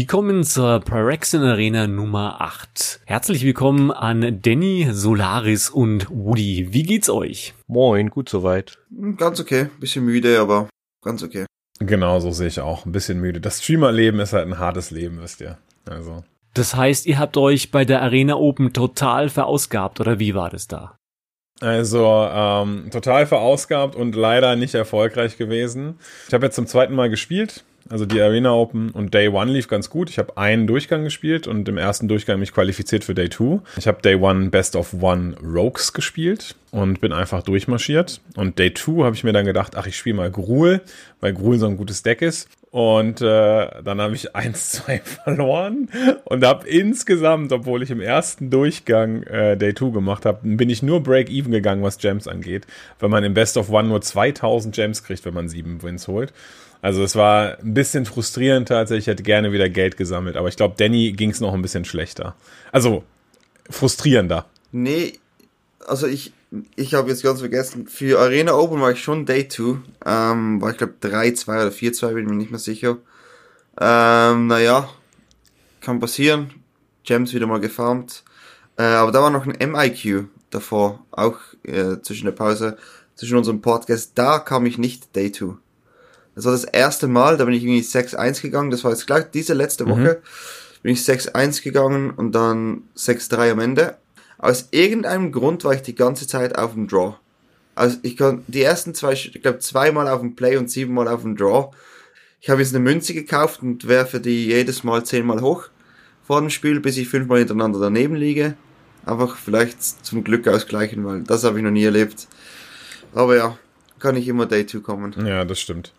Willkommen zur Pyrexian Arena Nummer 8. Herzlich willkommen an Danny, Solaris und Woody. Wie geht's euch? Moin, gut soweit. Ganz okay. Bisschen müde, aber ganz okay. Genau, so sehe ich auch. Ein bisschen müde. Das Streamerleben ist halt ein hartes Leben, wisst ihr. Also. Das heißt, ihr habt euch bei der Arena Open total verausgabt, oder wie war das da? Also ähm, total verausgabt und leider nicht erfolgreich gewesen. Ich habe jetzt zum zweiten Mal gespielt, also die Arena Open und Day One lief ganz gut. Ich habe einen Durchgang gespielt und im ersten Durchgang mich qualifiziert für Day Two. Ich habe Day One Best of One Rogues gespielt und bin einfach durchmarschiert. Und Day Two habe ich mir dann gedacht, ach, ich spiele mal Gruul, weil Gruul so ein gutes Deck ist. Und äh, dann habe ich 1-2 verloren und habe insgesamt, obwohl ich im ersten Durchgang äh, Day 2 gemacht habe, bin ich nur Break-Even gegangen, was Gems angeht, weil man im Best of One nur 2000 Gems kriegt, wenn man sieben Wins holt. Also es war ein bisschen frustrierend tatsächlich. Ich hätte gerne wieder Geld gesammelt, aber ich glaube, Danny ging es noch ein bisschen schlechter. Also frustrierender. Nee, also ich, ich habe jetzt ganz vergessen, für Arena Open war ich schon Day 2. Ähm, war ich glaube 3-2 oder 4-2, bin mir nicht mehr sicher. Ähm, naja, kann passieren. Gems wieder mal gefarmt. Äh, aber da war noch ein MIQ davor, auch äh, zwischen der Pause, zwischen unserem Podcast. Da kam ich nicht Day 2. Das war das erste Mal, da bin ich irgendwie 6-1 gegangen. Das war jetzt gleich diese letzte mhm. Woche. Mhm. Bin ich 6-1 gegangen und dann 6-3 am Ende. Aus irgendeinem Grund war ich die ganze Zeit auf dem Draw. Also ich kann die ersten zwei, ich glaube zweimal auf dem Play und siebenmal auf dem Draw. Ich habe jetzt eine Münze gekauft und werfe die jedes Mal zehnmal hoch vor dem Spiel, bis ich fünfmal hintereinander daneben liege. Einfach vielleicht zum Glück ausgleichen, weil das habe ich noch nie erlebt. Aber ja, kann ich immer Day 2 kommen. Ja, das stimmt.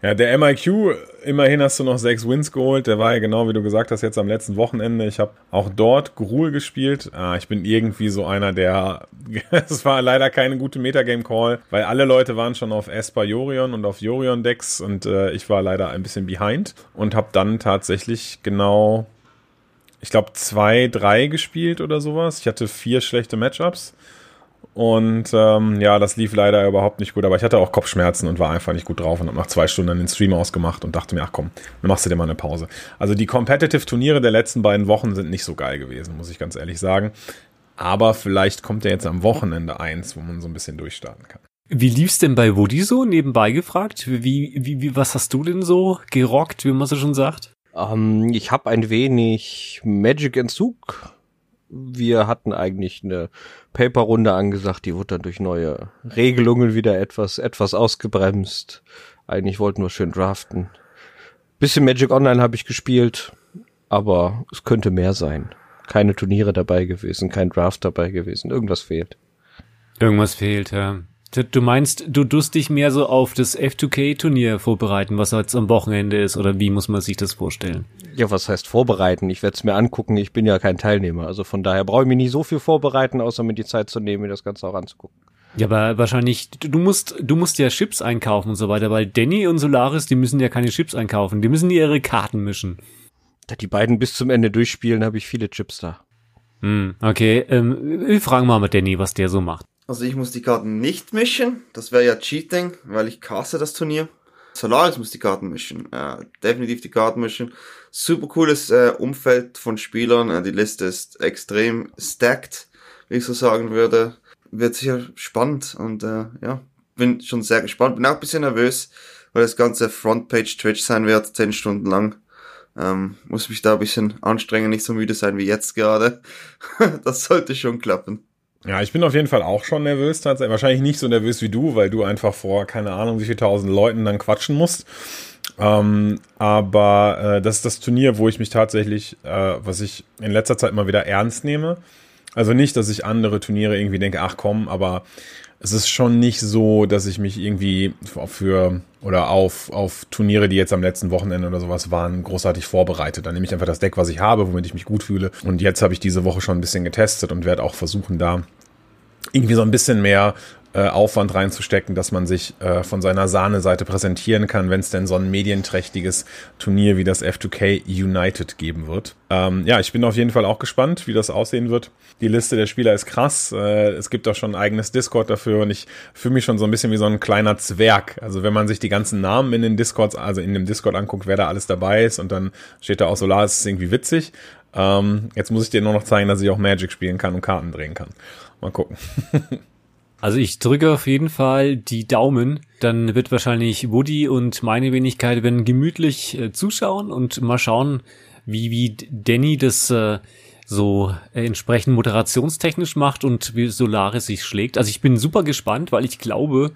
Ja, der MIQ, immerhin hast du noch sechs Wins geholt. Der war ja genau, wie du gesagt hast, jetzt am letzten Wochenende. Ich habe auch dort Gruul gespielt. Ah, ich bin irgendwie so einer, der. Es war leider keine gute Metagame-Call, weil alle Leute waren schon auf Esper Jorion und auf Jorion-Decks und äh, ich war leider ein bisschen behind und habe dann tatsächlich genau, ich glaube, zwei, drei gespielt oder sowas. Ich hatte vier schlechte Matchups und ähm, ja, das lief leider überhaupt nicht gut. Aber ich hatte auch Kopfschmerzen und war einfach nicht gut drauf und habe nach zwei Stunden den Stream ausgemacht und dachte mir, ach komm, dann machst du dir mal eine Pause. Also die Competitive-Turniere der letzten beiden Wochen sind nicht so geil gewesen, muss ich ganz ehrlich sagen. Aber vielleicht kommt ja jetzt am Wochenende eins, wo man so ein bisschen durchstarten kann. Wie lief's denn bei Woody so nebenbei gefragt? Wie, wie, wie, was hast du denn so gerockt, wie man so schon sagt? Ähm, ich habe ein wenig Magic-Entzug wir hatten eigentlich eine Paper-Runde angesagt, die wurde dann durch neue Regelungen wieder etwas, etwas ausgebremst. Eigentlich wollten wir schön draften. Bisschen Magic Online habe ich gespielt, aber es könnte mehr sein. Keine Turniere dabei gewesen, kein Draft dabei gewesen, irgendwas fehlt. Irgendwas fehlt, ja. Du meinst, du tust dich mehr so auf das F2K-Turnier vorbereiten, was jetzt am Wochenende ist, oder wie muss man sich das vorstellen? Ja, was heißt vorbereiten? Ich werde es mir angucken, ich bin ja kein Teilnehmer. Also von daher brauche ich mich nicht so viel vorbereiten, außer mir die Zeit zu nehmen, mir das Ganze auch anzugucken. Ja, aber wahrscheinlich, du musst, du musst ja Chips einkaufen und so weiter, weil Danny und Solaris, die müssen ja keine Chips einkaufen, die müssen ihre Karten mischen. Da die beiden bis zum Ende durchspielen, habe ich viele Chips da. Hm, okay, ähm, wir fragen mal mit Danny, was der so macht. Also ich muss die Karten nicht mischen. Das wäre ja Cheating, weil ich caste das Turnier. Solaris muss die Karten mischen. Äh, definitiv die Karten mischen. Super cooles äh, Umfeld von Spielern. Äh, die Liste ist extrem stacked, wie ich so sagen würde. Wird sicher spannend und äh, ja, bin schon sehr gespannt. Bin auch ein bisschen nervös, weil das ganze Frontpage Twitch sein wird, zehn Stunden lang. Ähm, muss mich da ein bisschen anstrengen, nicht so müde sein wie jetzt gerade. das sollte schon klappen. Ja, ich bin auf jeden Fall auch schon nervös tatsächlich. Wahrscheinlich nicht so nervös wie du, weil du einfach vor keine Ahnung wie viel tausend Leuten dann quatschen musst. Ähm, aber äh, das ist das Turnier, wo ich mich tatsächlich, äh, was ich in letzter Zeit mal wieder ernst nehme. Also nicht, dass ich andere Turniere irgendwie denke, ach komm, aber es ist schon nicht so, dass ich mich irgendwie für oder auf, auf Turniere, die jetzt am letzten Wochenende oder sowas waren, großartig vorbereitet. Dann nehme ich einfach das Deck, was ich habe, womit ich mich gut fühle. Und jetzt habe ich diese Woche schon ein bisschen getestet und werde auch versuchen, da irgendwie so ein bisschen mehr äh, Aufwand reinzustecken, dass man sich äh, von seiner Sahneseite präsentieren kann, wenn es denn so ein medienträchtiges Turnier wie das F2K United geben wird. Ähm, ja, ich bin auf jeden Fall auch gespannt, wie das aussehen wird. Die Liste der Spieler ist krass. Äh, es gibt auch schon ein eigenes Discord dafür und ich fühle mich schon so ein bisschen wie so ein kleiner Zwerg. Also wenn man sich die ganzen Namen in den Discords, also in dem Discord anguckt, wer da alles dabei ist und dann steht da auch Solar, ist irgendwie witzig. Ähm, jetzt muss ich dir nur noch zeigen, dass ich auch Magic spielen kann und Karten drehen kann. Mal gucken. Also ich drücke auf jeden Fall die Daumen. Dann wird wahrscheinlich Woody und meine Wenigkeit werden gemütlich äh, zuschauen und mal schauen, wie, wie Danny das äh, so äh, entsprechend moderationstechnisch macht und wie Solaris sich schlägt. Also ich bin super gespannt, weil ich glaube,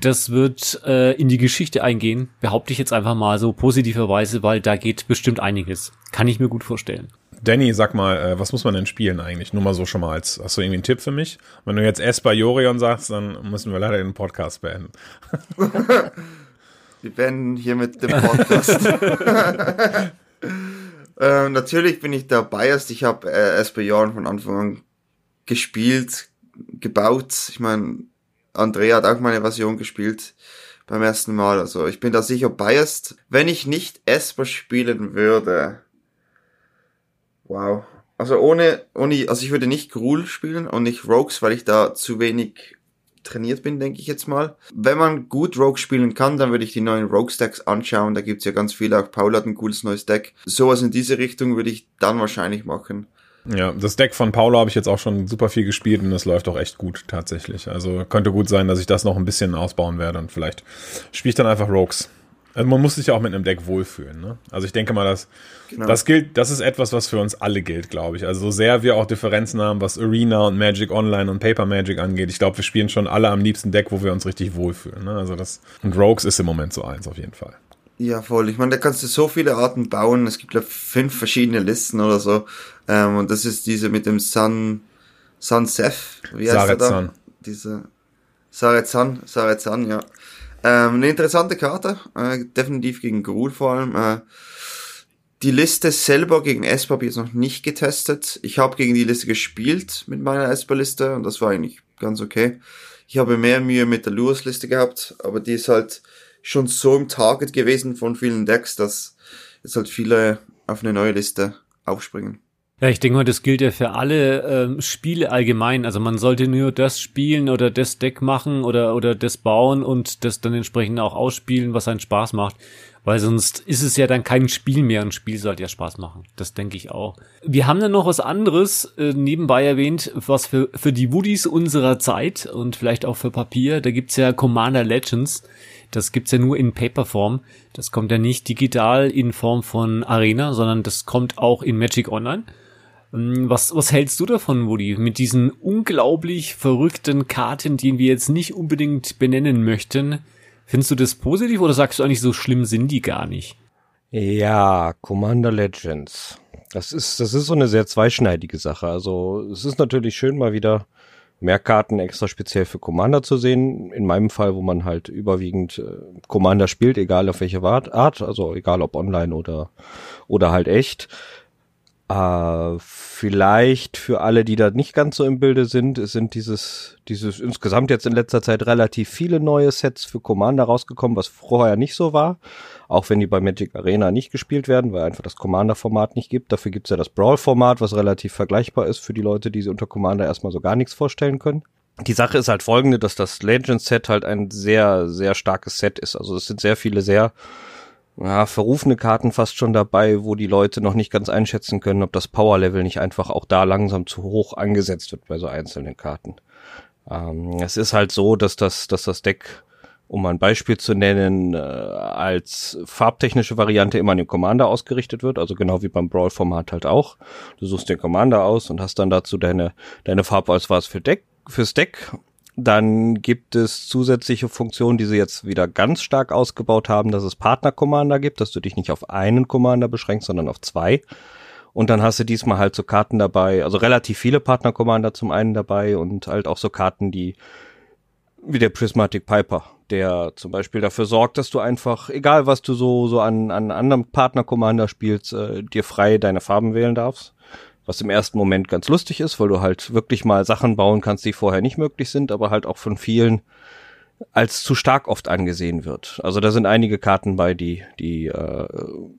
das wird äh, in die Geschichte eingehen, behaupte ich jetzt einfach mal so positiverweise, weil da geht bestimmt einiges. Kann ich mir gut vorstellen. Danny, sag mal, äh, was muss man denn spielen eigentlich? Nur mal so schon mal als, hast du irgendwie einen Tipp für mich? Wenn du jetzt Esper Jorion sagst, dann müssen wir leider den Podcast beenden. wir beenden hier mit dem Podcast. äh, natürlich bin ich da biased. Ich habe äh, Esper Jorion von Anfang an gespielt, gebaut. Ich meine, Andrea hat auch meine Version gespielt beim ersten Mal. Also ich bin da sicher biased. Wenn ich nicht Esper spielen würde, Wow. Also ohne, ohne, also ich würde nicht Gruul spielen und nicht Rogues, weil ich da zu wenig trainiert bin, denke ich jetzt mal. Wenn man gut Rogue spielen kann, dann würde ich die neuen Rogue-Stacks anschauen. Da gibt's ja ganz viele. Auch Paul hat ein cooles neues Deck. Sowas in diese Richtung würde ich dann wahrscheinlich machen. Ja, das Deck von Paulo habe ich jetzt auch schon super viel gespielt und das läuft auch echt gut tatsächlich. Also könnte gut sein, dass ich das noch ein bisschen ausbauen werde und vielleicht spiele ich dann einfach Rogues. Also man muss sich ja auch mit einem Deck wohlfühlen. Ne? Also ich denke mal, dass genau. das gilt, das ist etwas, was für uns alle gilt, glaube ich. Also so sehr wir auch Differenzen haben, was Arena und Magic Online und Paper Magic angeht, ich glaube, wir spielen schon alle am liebsten Deck, wo wir uns richtig wohlfühlen. Ne? Also das und Rogues ist im Moment so eins auf jeden Fall. Ja, voll. Ich meine, da kannst du so viele Arten bauen. Es gibt glaube fünf verschiedene Listen oder so. Ähm, und das ist diese mit dem Sun Sun Seth. Wie heißt Saret da? Diese Saret Sun, ja. Ähm, eine interessante Karte, äh, definitiv gegen Gruul vor allem. Äh, die Liste selber gegen Esper habe ich jetzt noch nicht getestet. Ich habe gegen die Liste gespielt mit meiner Esper-Liste und das war eigentlich ganz okay. Ich habe mehr Mühe mit der Lewis-Liste gehabt, aber die ist halt schon so im Target gewesen von vielen Decks, dass jetzt halt viele auf eine neue Liste aufspringen. Ja, ich denke mal, das gilt ja für alle ähm, Spiele allgemein. Also man sollte nur das spielen oder das Deck machen oder, oder das bauen und das dann entsprechend auch ausspielen, was einen Spaß macht. Weil sonst ist es ja dann kein Spiel mehr. Ein Spiel sollte ja Spaß machen. Das denke ich auch. Wir haben dann noch was anderes äh, nebenbei erwähnt, was für, für die Woodies unserer Zeit und vielleicht auch für Papier. Da gibt's ja Commander Legends. Das gibt's ja nur in Paperform. Das kommt ja nicht digital in Form von Arena, sondern das kommt auch in Magic Online. Ähm, was, was hältst du davon, Woody, mit diesen unglaublich verrückten Karten, die wir jetzt nicht unbedingt benennen möchten? Findest du das positiv oder sagst du eigentlich, so schlimm sind die gar nicht? Ja, Commander Legends. Das ist, das ist so eine sehr zweischneidige Sache. Also, es ist natürlich schön, mal wieder mehr Karten extra speziell für Commander zu sehen. In meinem Fall, wo man halt überwiegend äh, Commander spielt, egal auf welche Art, also egal ob online oder, oder halt echt. Äh, vielleicht für alle, die da nicht ganz so im Bilde sind, es sind dieses, dieses insgesamt jetzt in letzter Zeit relativ viele neue Sets für Commander rausgekommen, was vorher nicht so war. Auch wenn die bei Magic Arena nicht gespielt werden, weil einfach das Commander-Format nicht gibt. Dafür gibt's ja das Brawl-Format, was relativ vergleichbar ist für die Leute, die sich unter Commander erstmal so gar nichts vorstellen können. Die Sache ist halt folgende, dass das Legends-Set halt ein sehr, sehr starkes Set ist. Also es sind sehr viele sehr ja, verrufene Karten fast schon dabei, wo die Leute noch nicht ganz einschätzen können, ob das Power-Level nicht einfach auch da langsam zu hoch angesetzt wird bei so einzelnen Karten. Ähm, es ist halt so, dass das, dass das Deck, um ein Beispiel zu nennen, äh, als farbtechnische Variante immer an den Commander ausgerichtet wird, also genau wie beim Brawl-Format halt auch. Du suchst den Commander aus und hast dann dazu deine, deine Farbauswahl für Deck, fürs Deck dann gibt es zusätzliche Funktionen, die sie jetzt wieder ganz stark ausgebaut haben, dass es Partner-Commander gibt, dass du dich nicht auf einen Commander beschränkst, sondern auf zwei. Und dann hast du diesmal halt so Karten dabei, also relativ viele Partner-Commander zum einen dabei und halt auch so Karten, die wie der Prismatic Piper, der zum Beispiel dafür sorgt, dass du einfach, egal was du so, so an, an anderen Partner-Commander spielst, äh, dir frei deine Farben wählen darfst. Was im ersten Moment ganz lustig ist, weil du halt wirklich mal Sachen bauen kannst, die vorher nicht möglich sind, aber halt auch von vielen als zu stark oft angesehen wird. Also da sind einige Karten bei, die, die äh,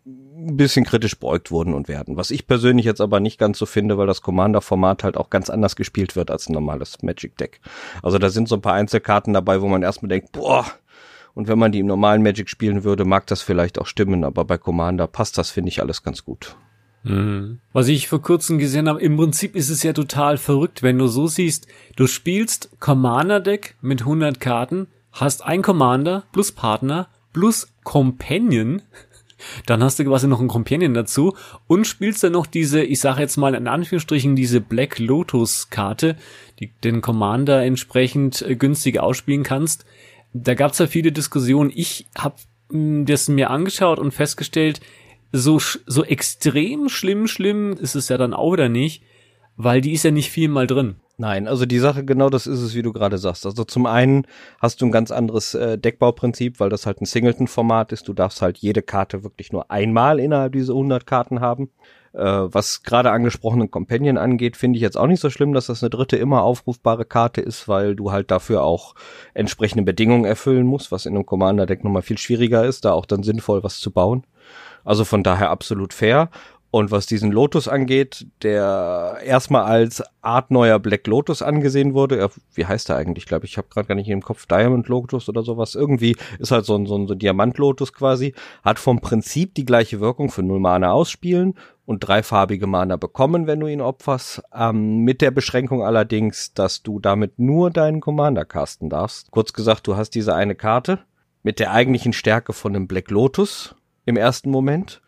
ein bisschen kritisch beäugt wurden und werden. Was ich persönlich jetzt aber nicht ganz so finde, weil das Commander-Format halt auch ganz anders gespielt wird als ein normales Magic-Deck. Also da sind so ein paar Einzelkarten dabei, wo man erstmal denkt, boah, und wenn man die im normalen Magic spielen würde, mag das vielleicht auch stimmen, aber bei Commander passt das, finde ich, alles ganz gut. Mhm. Was ich vor kurzem gesehen habe, im Prinzip ist es ja total verrückt, wenn du so siehst, du spielst Commander-Deck mit 100 Karten, hast ein Commander plus Partner plus Companion, dann hast du quasi noch einen Companion dazu und spielst dann noch diese, ich sage jetzt mal in Anführungsstrichen, diese Black Lotus Karte, die den Commander entsprechend äh, günstig ausspielen kannst. Da gab es ja viele Diskussionen. Ich habe hm, das mir angeschaut und festgestellt, so, so extrem schlimm, schlimm ist es ja dann auch wieder nicht, weil die ist ja nicht viel mal drin. Nein, also die Sache genau das ist es, wie du gerade sagst. Also zum einen hast du ein ganz anderes äh, Deckbauprinzip, weil das halt ein Singleton-Format ist. Du darfst halt jede Karte wirklich nur einmal innerhalb dieser 100 Karten haben. Äh, was gerade angesprochenen Companion angeht, finde ich jetzt auch nicht so schlimm, dass das eine dritte immer aufrufbare Karte ist, weil du halt dafür auch entsprechende Bedingungen erfüllen musst, was in einem Commander-Deck nochmal viel schwieriger ist, da auch dann sinnvoll was zu bauen. Also von daher absolut fair. Und was diesen Lotus angeht, der erstmal als Art neuer Black Lotus angesehen wurde, ja, wie heißt er eigentlich, glaube ich, ich habe gerade gar nicht im Kopf, Diamond Lotus oder sowas, irgendwie ist halt so ein, so ein, Diamant Lotus quasi, hat vom Prinzip die gleiche Wirkung für null Mana ausspielen und dreifarbige Mana bekommen, wenn du ihn opferst, ähm, mit der Beschränkung allerdings, dass du damit nur deinen Commander casten darfst. Kurz gesagt, du hast diese eine Karte mit der eigentlichen Stärke von einem Black Lotus im ersten Moment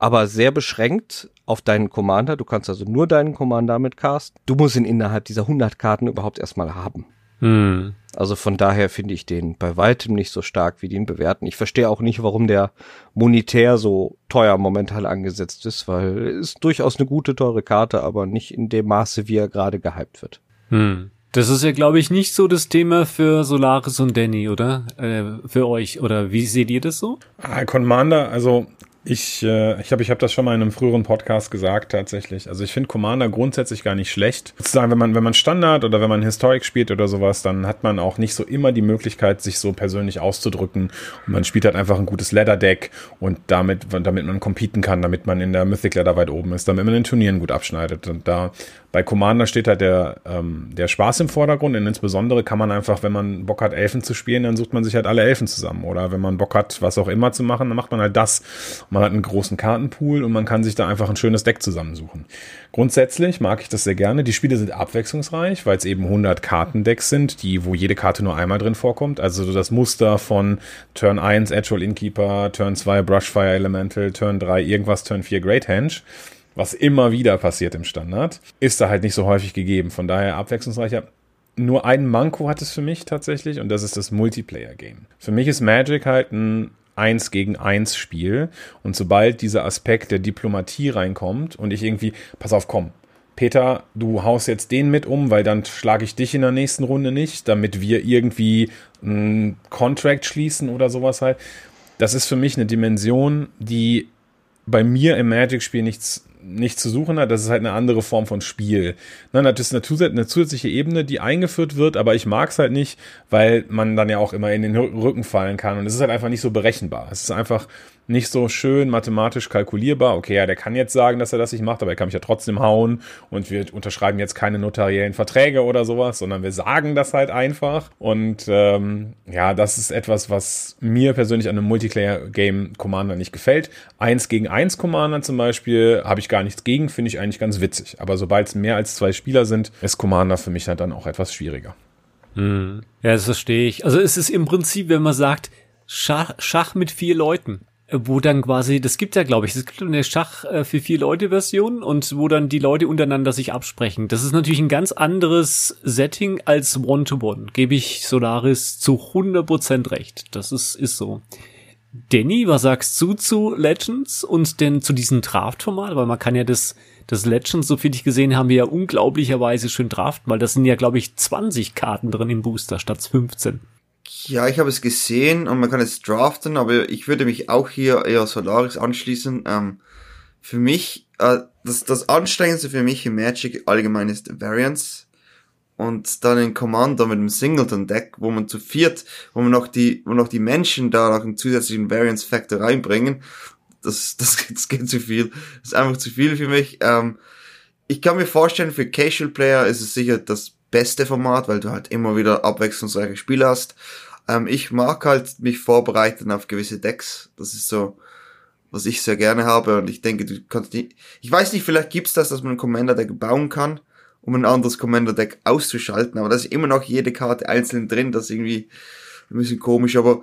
aber sehr beschränkt auf deinen Commander. Du kannst also nur deinen Commander mit casten. Du musst ihn innerhalb dieser 100 Karten überhaupt erstmal haben. Hm. Also von daher finde ich den bei weitem nicht so stark, wie die ihn bewerten. Ich verstehe auch nicht, warum der monetär so teuer momentan angesetzt ist, weil ist durchaus eine gute, teure Karte, aber nicht in dem Maße, wie er gerade gehypt wird. Hm. Das ist ja, glaube ich, nicht so das Thema für Solaris und Danny, oder? Äh, für euch. Oder wie seht ihr das so? Ah, Commander, also ich äh, ich habe ich hab das schon mal in einem früheren Podcast gesagt tatsächlich. Also ich finde Commander grundsätzlich gar nicht schlecht. Sozusagen, wenn man wenn man Standard oder wenn man Historic spielt oder sowas, dann hat man auch nicht so immer die Möglichkeit, sich so persönlich auszudrücken. Und man spielt halt einfach ein gutes Ladder Deck und damit damit man competen kann, damit man in der Mythic Ladder weit oben ist, damit man in Turnieren gut abschneidet. Und da bei Commander steht halt der, ähm, der Spaß im Vordergrund und insbesondere kann man einfach, wenn man Bock hat, Elfen zu spielen, dann sucht man sich halt alle Elfen zusammen. Oder wenn man Bock hat, was auch immer zu machen, dann macht man halt das. Man hat einen großen Kartenpool und man kann sich da einfach ein schönes Deck zusammensuchen. Grundsätzlich mag ich das sehr gerne. Die Spiele sind abwechslungsreich, weil es eben 100 Kartendecks sind, die, wo jede Karte nur einmal drin vorkommt. Also das Muster von Turn 1 Actual Innkeeper, Turn 2 Brushfire Elemental, Turn 3 irgendwas, Turn 4 Great Henge was immer wieder passiert im Standard, ist da halt nicht so häufig gegeben. Von daher abwechslungsreicher. Nur ein Manko hat es für mich tatsächlich und das ist das Multiplayer-Game. Für mich ist Magic halt ein 1 gegen 1 Spiel und sobald dieser Aspekt der Diplomatie reinkommt und ich irgendwie, pass auf, komm, Peter, du haust jetzt den mit um, weil dann schlage ich dich in der nächsten Runde nicht, damit wir irgendwie einen Contract schließen oder sowas halt. Das ist für mich eine Dimension, die bei mir im Magic-Spiel nichts nicht zu suchen hat, das ist halt eine andere Form von Spiel. Nein, das ist eine, zusätzliche Ebene, die eingeführt wird, aber ich mag es halt nicht, weil man dann ja auch immer in den Rücken fallen kann und es ist halt einfach nicht so berechenbar. Es ist einfach nicht so schön mathematisch kalkulierbar. Okay, ja, der kann jetzt sagen, dass er das nicht macht, aber er kann mich ja trotzdem hauen und wir unterschreiben jetzt keine notariellen Verträge oder sowas, sondern wir sagen das halt einfach. Und ähm, ja, das ist etwas, was mir persönlich an einem Multiplayer-Game Commander nicht gefällt. Eins gegen eins Commander zum Beispiel habe ich gar nichts gegen, finde ich eigentlich ganz witzig. Aber sobald es mehr als zwei Spieler sind, ist Commander für mich halt dann auch etwas schwieriger. Hm. Ja, das verstehe ich. Also es ist im Prinzip, wenn man sagt, Schach, Schach mit vier Leuten wo dann quasi, das gibt ja, glaube ich, es gibt eine Schach äh, für vier Leute Version und wo dann die Leute untereinander sich absprechen. Das ist natürlich ein ganz anderes Setting als One-to-One. -One. Gebe ich Solaris zu 100% recht. Das ist, ist so. Danny, was sagst du zu Legends und denn zu diesem Draft-Format? Weil man kann ja das, das Legends, so viel ich gesehen haben wir ja unglaublicherweise schön draften, weil das sind ja, glaube ich, 20 Karten drin im Booster statt 15. Ja, ich habe es gesehen und man kann es draften, aber ich würde mich auch hier eher Solaris anschließen. Ähm, für mich, äh, das, das Anstrengendste für mich im Magic allgemein ist Variance. Und dann in Commander mit dem Singleton-Deck, wo man zu viert, wo man noch die, wo noch die Menschen da noch einen zusätzlichen Variance-Factor reinbringen. Das, das, das geht zu viel. Das ist einfach zu viel für mich. Ähm, ich kann mir vorstellen, für Casual Player ist es sicher das beste Format, weil du halt immer wieder abwechslungsreiche Spiele hast. Ähm, ich mag halt mich vorbereiten auf gewisse Decks. Das ist so, was ich sehr gerne habe und ich denke, du kannst nicht, ich weiß nicht, vielleicht gibt's das, dass man ein Commander-Deck bauen kann, um ein anderes Commander-Deck auszuschalten, aber da ist immer noch jede Karte einzeln drin, das ist irgendwie ein bisschen komisch, aber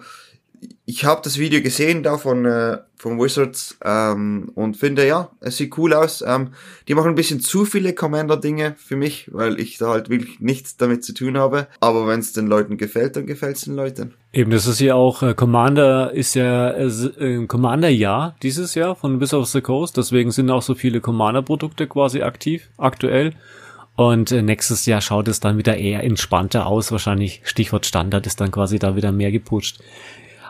ich habe das Video gesehen da von, äh, von Wizards ähm, und finde, ja, es sieht cool aus. Ähm, die machen ein bisschen zu viele Commander-Dinge für mich, weil ich da halt wirklich nichts damit zu tun habe. Aber wenn es den Leuten gefällt, dann gefällt es den Leuten. Eben, das ist ja auch, äh, Commander ist ja äh, Commander-Jahr dieses Jahr von Bis of the Coast. Deswegen sind auch so viele Commander-Produkte quasi aktiv, aktuell. Und äh, nächstes Jahr schaut es dann wieder eher entspannter aus. Wahrscheinlich Stichwort Standard ist dann quasi da wieder mehr geputscht.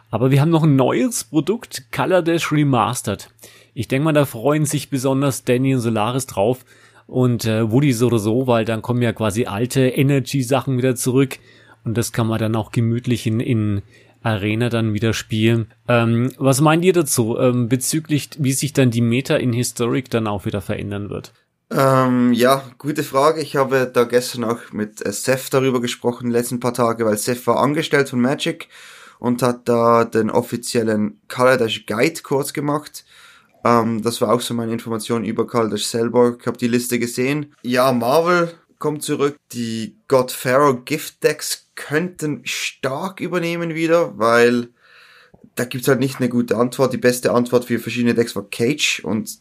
Aber wir haben noch ein neues Produkt, Color Dash Remastered. Ich denke mal, da freuen sich besonders Danny und Solaris drauf und äh, Woody so oder so, weil dann kommen ja quasi alte Energy-Sachen wieder zurück und das kann man dann auch gemütlich in, in Arena dann wieder spielen. Ähm, was meint ihr dazu ähm, bezüglich, wie sich dann die Meta in Historic dann auch wieder verändern wird? Ähm, ja, gute Frage. Ich habe da gestern auch mit äh, Seth darüber gesprochen, letzten paar Tage, weil Seth war angestellt von Magic und hat da den offiziellen Kaladesh Guide kurz gemacht. Ähm, das war auch so meine Information über Kaladesh selber. Ich habe die Liste gesehen. Ja, Marvel kommt zurück. Die God Pharaoh Gift Decks könnten stark übernehmen wieder, weil da gibt's halt nicht eine gute Antwort. Die beste Antwort für verschiedene Decks war Cage und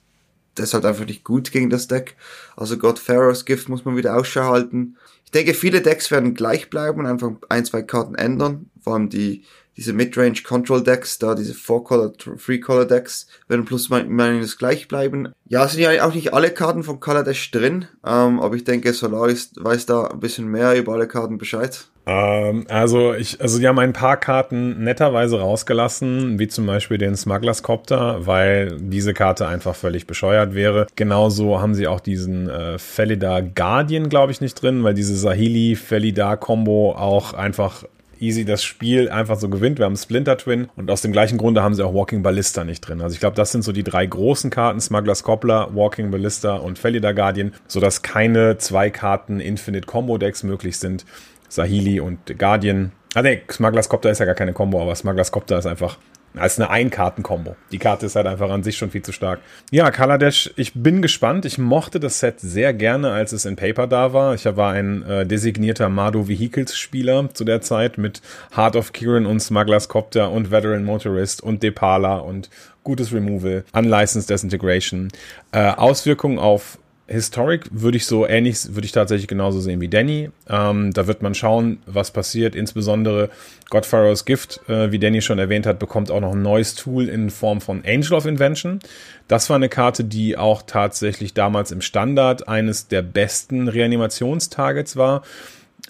das ist halt einfach nicht gut gegen das Deck. Also God Pharaohs Gift muss man wieder Ausschau halten. Ich denke, viele Decks werden gleich bleiben und einfach ein, zwei Karten ändern. Vor allem die diese Midrange Control Decks, da diese Four Color, Three Color Decks, werden plus minus gleich bleiben. Ja, sind ja auch nicht alle Karten von Color Dash drin, ähm, aber ich denke, Solaris weiß da ein bisschen mehr über alle Karten Bescheid. Ähm, also ich, also die haben ein paar Karten netterweise rausgelassen, wie zum Beispiel den Smugglers Copter, weil diese Karte einfach völlig bescheuert wäre. Genauso haben sie auch diesen äh, Felida Guardian, glaube ich, nicht drin, weil diese Sahili Felida Combo auch einfach easy das Spiel einfach so gewinnt. Wir haben Splinter Twin und aus dem gleichen Grunde haben sie auch Walking Ballista nicht drin. Also ich glaube, das sind so die drei großen Karten, Smugglers Cobbler, Walking Ballista und Felida Guardian, sodass keine zwei Karten Infinite Combo Decks möglich sind. Sahili und Guardian. Ah ne, Smugglers Copter ist ja gar keine Combo, aber Smugglers Copter ist einfach als eine Einkarten-Kombo. Die Karte ist halt einfach an sich schon viel zu stark. Ja, Kaladesh, ich bin gespannt. Ich mochte das Set sehr gerne, als es in Paper da war. Ich war ein äh, designierter Mado Vehicles-Spieler zu der Zeit mit Heart of Kirin und Smugglers Copter und Veteran Motorist und Depala und gutes Removal, Unlicensed Disintegration. Äh, Auswirkungen auf Historic würde ich so ähnlich, würde ich tatsächlich genauso sehen wie Danny. Ähm, da wird man schauen, was passiert. Insbesondere Godfarrow's Gift, äh, wie Danny schon erwähnt hat, bekommt auch noch ein neues Tool in Form von Angel of Invention. Das war eine Karte, die auch tatsächlich damals im Standard eines der besten Reanimationstargets war.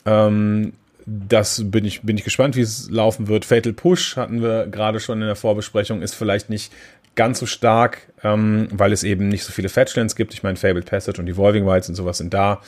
Ähm, das bin ich, bin ich gespannt, wie es laufen wird. Fatal Push hatten wir gerade schon in der Vorbesprechung, ist vielleicht nicht ganz so stark, ähm, weil es eben nicht so viele Fetchlands gibt. Ich meine, Fabled Passage und Evolving Wilds und sowas sind da.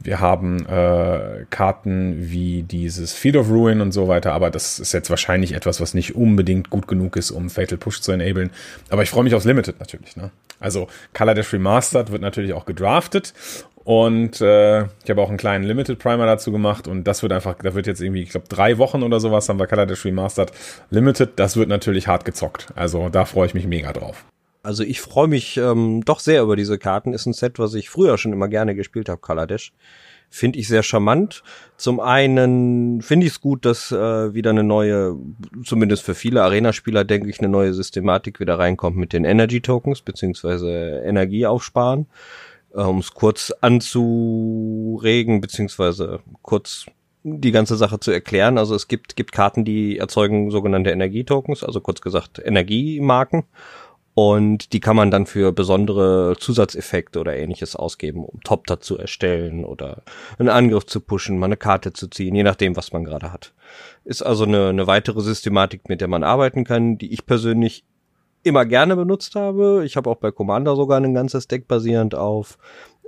Wir haben äh, Karten wie dieses Field of Ruin und so weiter, aber das ist jetzt wahrscheinlich etwas, was nicht unbedingt gut genug ist, um Fatal Push zu enablen. Aber ich freue mich aufs Limited natürlich. Ne? Also Color Dash Remastered wird natürlich auch gedraftet und äh, ich habe auch einen kleinen Limited Primer dazu gemacht und das wird einfach, da wird jetzt irgendwie, ich glaube, drei Wochen oder sowas haben wir Kaladesh Remastered Limited. Das wird natürlich hart gezockt. Also da freue ich mich mega drauf. Also ich freue mich ähm, doch sehr über diese Karten. Ist ein Set, was ich früher schon immer gerne gespielt habe, Kaladesh. Finde ich sehr charmant. Zum einen finde ich es gut, dass äh, wieder eine neue, zumindest für viele Arena-Spieler, denke ich, eine neue Systematik wieder reinkommt mit den Energy-Tokens, beziehungsweise Energie aufsparen um es kurz anzuregen, beziehungsweise kurz die ganze Sache zu erklären. Also es gibt, gibt Karten, die erzeugen sogenannte Energietokens, also kurz gesagt Energiemarken. Und die kann man dann für besondere Zusatzeffekte oder ähnliches ausgeben, um Top zu erstellen oder einen Angriff zu pushen, mal eine Karte zu ziehen, je nachdem, was man gerade hat. Ist also eine, eine weitere Systematik, mit der man arbeiten kann, die ich persönlich immer gerne benutzt habe. Ich habe auch bei Commander sogar ein ganzes Deck basierend auf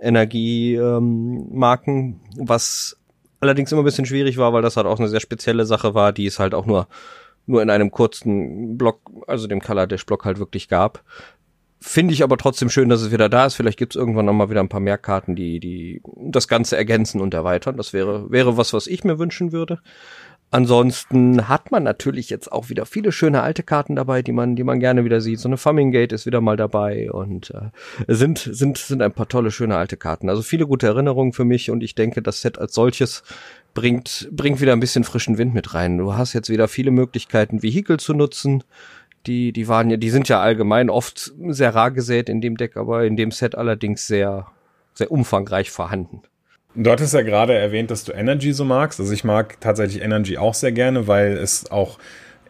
Energiemarken, ähm, was allerdings immer ein bisschen schwierig war, weil das halt auch eine sehr spezielle Sache war, die es halt auch nur nur in einem kurzen Block, also dem Color Dash Block halt wirklich gab. Finde ich aber trotzdem schön, dass es wieder da ist. Vielleicht gibt es irgendwann noch mal wieder ein paar mehr Karten, die, die das Ganze ergänzen und erweitern. Das wäre, wäre was, was ich mir wünschen würde. Ansonsten hat man natürlich jetzt auch wieder viele schöne alte Karten dabei, die man, die man gerne wieder sieht. So eine Gate ist wieder mal dabei und äh, sind, sind, sind ein paar tolle, schöne alte Karten. Also viele gute Erinnerungen für mich und ich denke, das Set als solches bringt, bringt wieder ein bisschen frischen Wind mit rein. Du hast jetzt wieder viele Möglichkeiten, Vehikel zu nutzen. Die, die waren ja, die sind ja allgemein oft sehr rar gesät in dem Deck, aber in dem Set allerdings sehr, sehr umfangreich vorhanden. Du hattest ja gerade erwähnt, dass du Energy so magst. Also ich mag tatsächlich Energy auch sehr gerne, weil es auch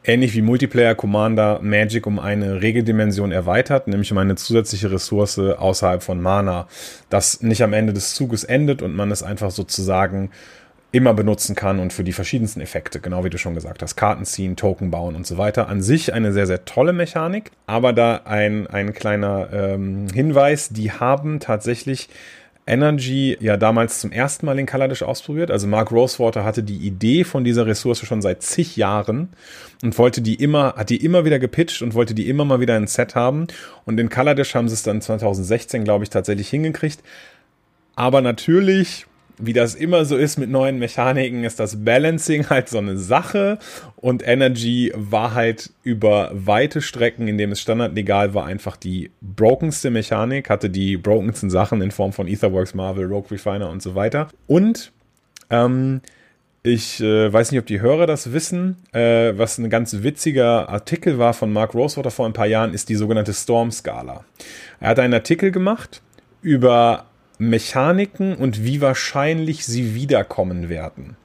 ähnlich wie Multiplayer Commander Magic um eine Regeldimension erweitert, nämlich um eine zusätzliche Ressource außerhalb von Mana, das nicht am Ende des Zuges endet und man es einfach sozusagen immer benutzen kann und für die verschiedensten Effekte, genau wie du schon gesagt hast, Karten ziehen, Token bauen und so weiter. An sich eine sehr, sehr tolle Mechanik, aber da ein, ein kleiner ähm, Hinweis, die haben tatsächlich Energy ja damals zum ersten Mal in Kaladesh ausprobiert. Also Mark Rosewater hatte die Idee von dieser Ressource schon seit zig Jahren und wollte die immer, hat die immer wieder gepitcht und wollte die immer mal wieder in Set haben. Und in Kaladesh haben sie es dann 2016, glaube ich, tatsächlich hingekriegt. Aber natürlich wie das immer so ist mit neuen Mechaniken, ist das Balancing halt so eine Sache und Energy war halt über weite Strecken, in dem es standardlegal war, einfach die brokenste Mechanik, hatte die brokensten Sachen in Form von Etherworks, Marvel, Rogue Refiner und so weiter. Und ähm, ich äh, weiß nicht, ob die Hörer das wissen. Äh, was ein ganz witziger Artikel war von Mark Rosewater vor ein paar Jahren, ist die sogenannte Storm-Skala. Er hat einen Artikel gemacht über Mechaniken und wie wahrscheinlich sie wiederkommen werden.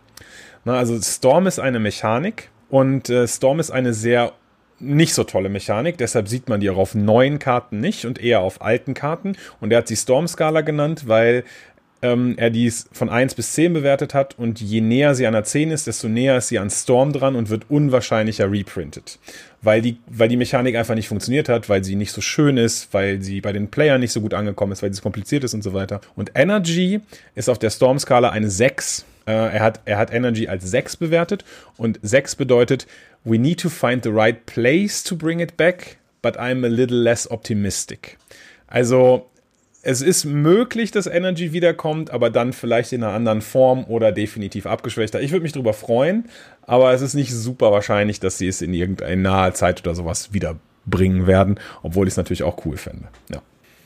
Na, also Storm ist eine Mechanik und äh, Storm ist eine sehr nicht so tolle Mechanik, deshalb sieht man die auch auf neuen Karten nicht und eher auf alten Karten. Und er hat sie Storm-Skala genannt, weil ähm, er dies von 1 bis 10 bewertet hat und je näher sie an der 10 ist, desto näher ist sie an Storm dran und wird unwahrscheinlicher reprintet weil die, weil die Mechanik einfach nicht funktioniert hat, weil sie nicht so schön ist, weil sie bei den Playern nicht so gut angekommen ist, weil sie kompliziert ist und so weiter. Und Energy ist auf der Storm-Skala eine 6. Äh, er, hat, er hat Energy als 6 bewertet und 6 bedeutet, we need to find the right place to bring it back, but I'm a little less optimistic. Also es ist möglich, dass Energy wiederkommt, aber dann vielleicht in einer anderen Form oder definitiv abgeschwächter. Ich würde mich darüber freuen, aber es ist nicht super wahrscheinlich, dass sie es in irgendeiner naher Zeit oder sowas wiederbringen werden, obwohl ich es natürlich auch cool fände. Ja.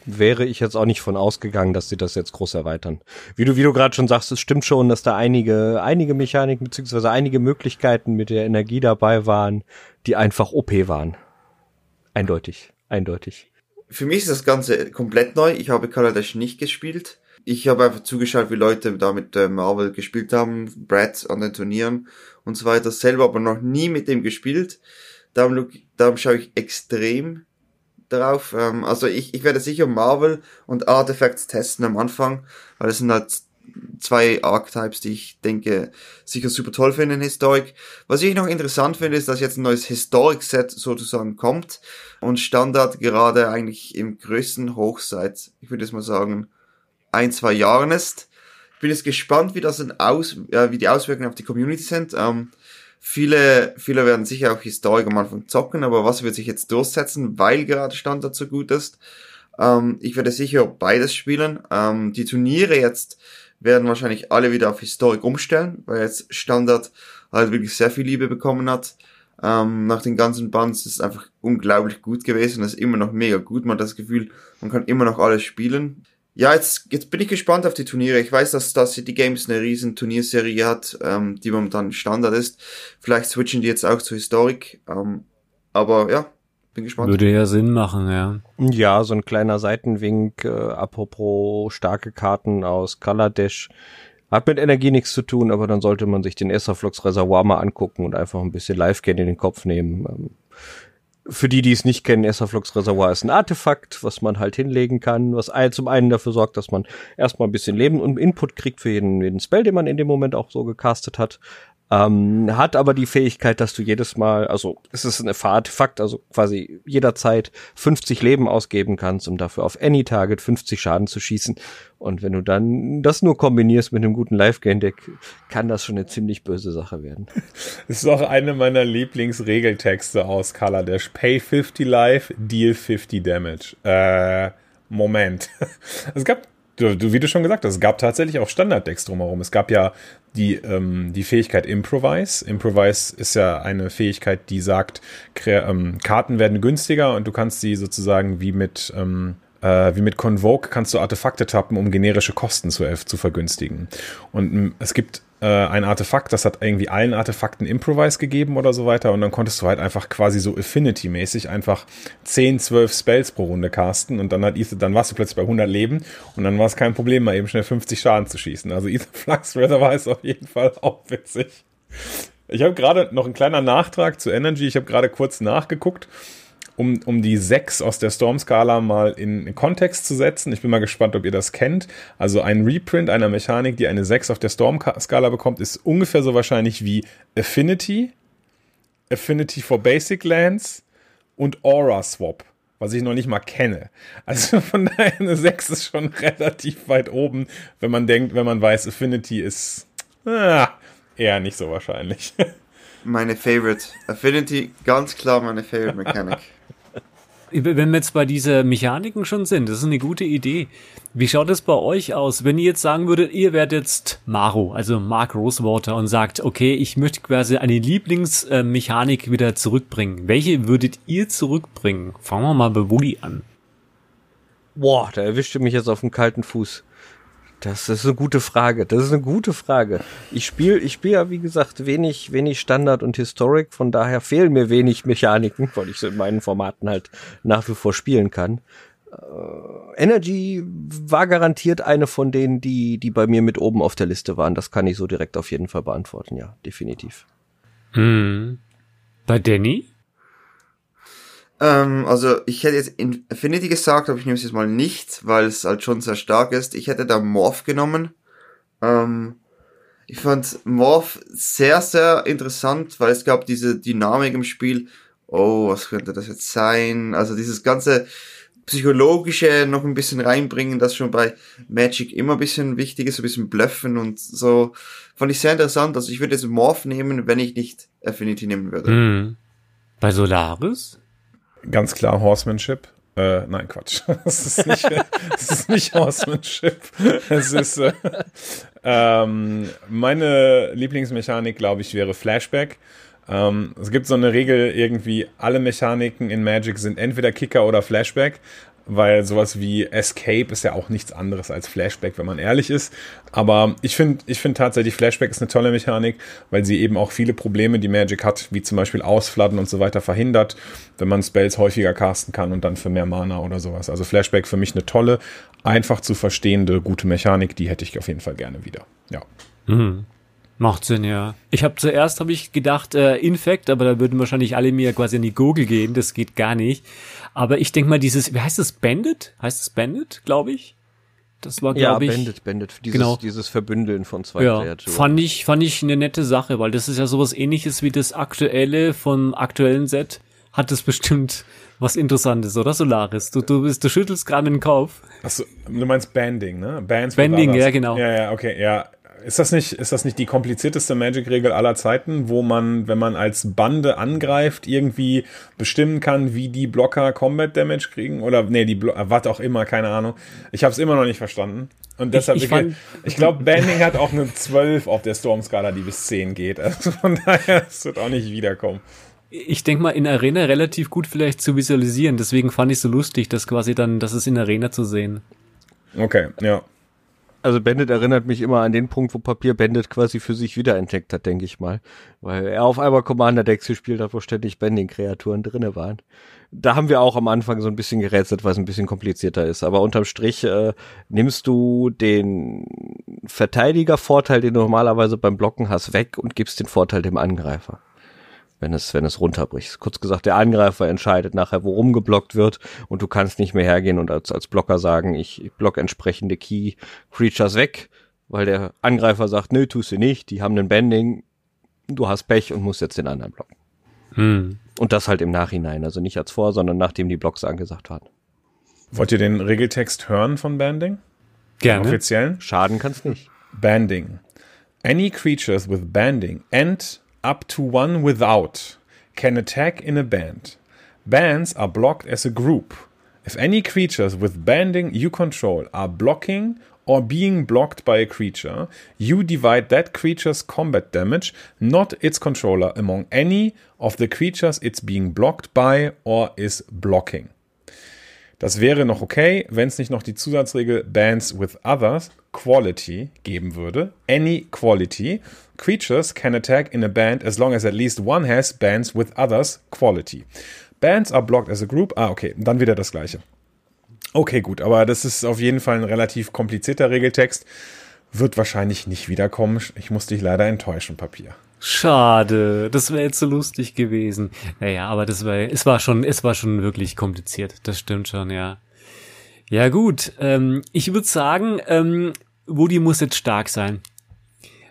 Wäre ich jetzt auch nicht von ausgegangen, dass sie das jetzt groß erweitern. Wie du, wie du gerade schon sagst, es stimmt schon, dass da einige, einige Mechaniken beziehungsweise einige Möglichkeiten mit der Energie dabei waren, die einfach OP waren. Eindeutig, eindeutig. Für mich ist das Ganze komplett neu. Ich habe Kaladesh nicht gespielt. Ich habe einfach zugeschaut, wie Leute da mit äh, Marvel gespielt haben, Brad an den Turnieren und so weiter. Selber aber noch nie mit dem gespielt. Darum, darum schaue ich extrem darauf. Ähm, also ich, ich werde sicher Marvel und Artifacts testen am Anfang, weil das sind halt zwei Archetypes, die ich denke sicher super toll finden in Historic. Was ich noch interessant finde, ist, dass jetzt ein neues Historic-Set sozusagen kommt und Standard gerade eigentlich im größten Hoch seit, ich würde jetzt mal sagen, ein, zwei Jahren ist. Ich bin jetzt gespannt, wie das denn aus, äh, wie die Auswirkungen auf die Community sind. Ähm, viele, viele werden sicher auch Historic am Anfang zocken, aber was wird sich jetzt durchsetzen, weil gerade Standard so gut ist? Ähm, ich werde sicher beides spielen. Ähm, die Turniere jetzt werden wahrscheinlich alle wieder auf Historik umstellen, weil jetzt Standard halt wirklich sehr viel Liebe bekommen hat. Ähm, nach den ganzen Bands ist es einfach unglaublich gut gewesen. Das ist immer noch mega gut. Man hat das Gefühl, man kann immer noch alles spielen. Ja, jetzt, jetzt bin ich gespannt auf die Turniere. Ich weiß, dass, dass City Games eine riesen Turnierserie hat, ähm, die momentan Standard ist. Vielleicht switchen die jetzt auch zu Historik. Ähm, aber ja, bin gespannt. Würde ja Sinn machen, ja. Ja, so ein kleiner Seitenwink, äh, apropos starke Karten aus Kaladesh. Hat mit Energie nichts zu tun, aber dann sollte man sich den Esserflux Reservoir mal angucken und einfach ein bisschen Live-Gen in den Kopf nehmen. Ähm, für die, die es nicht kennen, Esserflux Reservoir ist ein Artefakt, was man halt hinlegen kann, was zum einen dafür sorgt, dass man erstmal ein bisschen Leben und Input kriegt für jeden, jeden Spell, den man in dem Moment auch so gecastet hat. Ähm, hat aber die Fähigkeit, dass du jedes Mal, also es ist ein Artefakt, also quasi jederzeit 50 Leben ausgeben kannst, um dafür auf Any Target 50 Schaden zu schießen. Und wenn du dann das nur kombinierst mit einem guten Live-Game-Deck, kann das schon eine ziemlich böse Sache werden. Das ist auch eine meiner Lieblingsregeltexte aus Color Dash. Pay 50 Life, deal 50 Damage. Äh, Moment. Es gab du, wie du schon gesagt hast, es gab tatsächlich auch Standarddecks drumherum. Es gab ja die, ähm, die Fähigkeit Improvise. Improvise ist ja eine Fähigkeit, die sagt, ähm, Karten werden günstiger und du kannst sie sozusagen wie mit, ähm, äh, wie mit Convoke kannst du Artefakte tappen, um generische Kosten zu, zu vergünstigen. Und ähm, es gibt äh, ein Artefakt, das hat irgendwie allen Artefakten Improvise gegeben oder so weiter und dann konntest du halt einfach quasi so Affinity-mäßig einfach 10, 12 Spells pro Runde casten und dann hat Ether, dann warst du plötzlich bei 100 Leben und dann war es kein Problem, mal eben schnell 50 Schaden zu schießen. Also Ether Flux Reservoir ist auf jeden Fall auch witzig. Ich habe gerade noch ein kleiner Nachtrag zu Energy. Ich habe gerade kurz nachgeguckt um, um die 6 aus der Storm-Skala mal in Kontext zu setzen. Ich bin mal gespannt, ob ihr das kennt. Also ein Reprint einer Mechanik, die eine 6 auf der Storm-Skala bekommt, ist ungefähr so wahrscheinlich wie Affinity, Affinity for Basic Lands und Aura Swap, was ich noch nicht mal kenne. Also von daher eine 6 ist schon relativ weit oben, wenn man denkt, wenn man weiß, Affinity ist ah, eher nicht so wahrscheinlich. Meine Favorite. Affinity, ganz klar meine Favorite Mechanik. Wenn wir jetzt bei dieser Mechaniken schon sind, das ist eine gute Idee. Wie schaut es bei euch aus, wenn ihr jetzt sagen würdet, ihr werdet jetzt Maro, also Mark Rosewater und sagt, okay, ich möchte quasi eine Lieblingsmechanik wieder zurückbringen. Welche würdet ihr zurückbringen? Fangen wir mal bei Woody an. Boah, da erwischte mich jetzt auf dem kalten Fuß. Das ist eine gute Frage. Das ist eine gute Frage. Ich spiele, ich spiele ja wie gesagt wenig, wenig Standard und Historic. Von daher fehlen mir wenig Mechaniken, weil ich so in meinen Formaten halt nach wie vor spielen kann. Äh, Energy war garantiert eine von denen, die, die bei mir mit oben auf der Liste waren. Das kann ich so direkt auf jeden Fall beantworten. Ja, definitiv. Hm. Bei Danny? Ähm, also ich hätte jetzt Infinity gesagt, aber ich nehme es jetzt mal nicht, weil es halt schon sehr stark ist. Ich hätte da Morph genommen. Ähm, ich fand Morph sehr, sehr interessant, weil es gab diese Dynamik im Spiel. Oh, was könnte das jetzt sein? Also dieses ganze psychologische noch ein bisschen reinbringen, das schon bei Magic immer ein bisschen wichtig ist, ein bisschen bluffen und so. Fand ich sehr interessant. Also ich würde jetzt Morph nehmen, wenn ich nicht Affinity nehmen würde. Hm. Bei Solaris? Ganz klar Horsemanship. Äh, nein, Quatsch. Es ist nicht, es ist nicht Horsemanship. Es ist äh, ähm, meine Lieblingsmechanik, glaube ich, wäre Flashback. Ähm, es gibt so eine Regel irgendwie, alle Mechaniken in Magic sind entweder Kicker oder Flashback weil sowas wie Escape ist ja auch nichts anderes als Flashback, wenn man ehrlich ist. Aber ich finde ich finde tatsächlich, Flashback ist eine tolle Mechanik, weil sie eben auch viele Probleme, die Magic hat, wie zum Beispiel Ausfladden und so weiter, verhindert, wenn man Spells häufiger casten kann und dann für mehr Mana oder sowas. Also Flashback für mich eine tolle, einfach zu verstehende, gute Mechanik, die hätte ich auf jeden Fall gerne wieder. Ja. Mhm. Macht Sinn, ja. Ich habe zuerst habe ich gedacht äh, Infect, aber da würden wahrscheinlich alle mir quasi in die Google gehen. Das geht gar nicht. Aber ich denke mal, dieses, wie heißt das, Bandit? Heißt es Bandit, glaube ich? Das war, glaube ja, ich. Bandit, Bandit. Dieses, genau. dieses Verbündeln von zwei ja, Kreaturen. Fand ich, fand ich eine nette Sache, weil das ist ja sowas ähnliches wie das aktuelle vom aktuellen Set. Hat es bestimmt was Interessantes, oder Solaris? Du, du, bist, du schüttelst gerade den Kopf. Achso, du meinst Banding, ne? Bands Banding, ja, genau. Ja, ja, okay, ja. Ist das nicht, ist das nicht die komplizierteste Magic-Regel aller Zeiten, wo man, wenn man als Bande angreift, irgendwie bestimmen kann, wie die Blocker Combat Damage kriegen? Oder, nee, die Blocker, was auch immer, keine Ahnung. Ich habe es immer noch nicht verstanden. Und deshalb, ich, ich, ich glaube, Banding hat auch eine 12 auf der Storm-Skala, die bis 10 geht. Also von daher, es wird auch nicht wiederkommen. Ich denke mal, in Arena relativ gut vielleicht zu visualisieren. Deswegen fand ich so lustig, das quasi dann, das ist in Arena zu sehen. Okay, ja. Also Bandit erinnert mich immer an den Punkt, wo Papier Bandit quasi für sich wiederentdeckt hat, denke ich mal. Weil er auf einmal Commander-Decks gespielt hat, wo ständig Bending-Kreaturen drinne waren. Da haben wir auch am Anfang so ein bisschen gerätselt, was ein bisschen komplizierter ist. Aber unterm Strich äh, nimmst du den Verteidiger-Vorteil, den du normalerweise beim Blocken hast, weg und gibst den Vorteil dem Angreifer wenn es, wenn es runterbricht. Kurz gesagt, der Angreifer entscheidet nachher, worum geblockt wird und du kannst nicht mehr hergehen und als, als Blocker sagen, ich block entsprechende Key Creatures weg, weil der Angreifer sagt, nö, tust du nicht, die haben einen Bending, du hast Pech und musst jetzt den anderen blocken. Hm. Und das halt im Nachhinein, also nicht als vor, sondern nachdem die Blocks angesagt waren. Wollt ihr den Regeltext hören von Banding? Gerne. Offiziellen? Schaden kann's nicht. Banding. Any creatures with banding and up to one without can attack in a band. Bands are blocked as a group. If any creatures with banding you control are blocking or being blocked by a creature, you divide that creature's combat damage, not its controller, among any of the creatures it's being blocked by or is blocking. Das wäre noch okay, wenn es nicht noch die Zusatzregel Bands with Others Quality geben würde. Any Quality. Creatures can attack in a band as long as at least one has Bands with Others Quality. Bands are blocked as a group. Ah, okay, dann wieder das gleiche. Okay, gut, aber das ist auf jeden Fall ein relativ komplizierter Regeltext. Wird wahrscheinlich nicht wiederkommen. Ich muss dich leider enttäuschen, Papier. Schade, das wäre jetzt so lustig gewesen. Naja, aber das war, es war schon, es war schon wirklich kompliziert. Das stimmt schon, ja. Ja gut, ähm, ich würde sagen, ähm, Woody muss jetzt stark sein.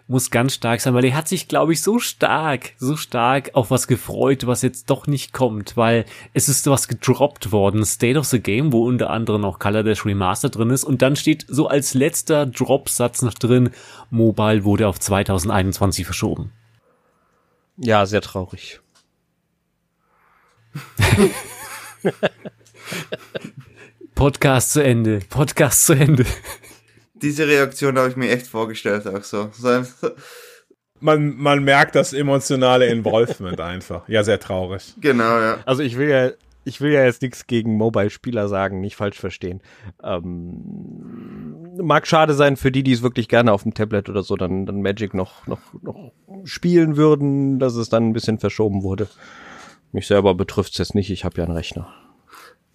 Muss ganz stark sein, weil er hat sich, glaube ich, so stark, so stark auf was gefreut, was jetzt doch nicht kommt, weil es ist was gedroppt worden, State of the Game, wo unter anderem auch Color Dash Remaster drin ist und dann steht so als letzter Dropsatz noch drin, Mobile wurde auf 2021 verschoben. Ja, sehr traurig. Podcast zu Ende. Podcast zu Ende. Diese Reaktion habe ich mir echt vorgestellt, auch so. Man, man merkt das emotionale Involvement einfach. Ja, sehr traurig. genau, ja. Also ich will ja, ich will ja jetzt nichts gegen Mobile-Spieler sagen, nicht falsch verstehen. Ähm, mag schade sein für die, die es wirklich gerne auf dem Tablet oder so dann, dann Magic noch, noch, noch spielen würden, dass es dann ein bisschen verschoben wurde. Mich selber betrifft es jetzt nicht, ich habe ja einen Rechner.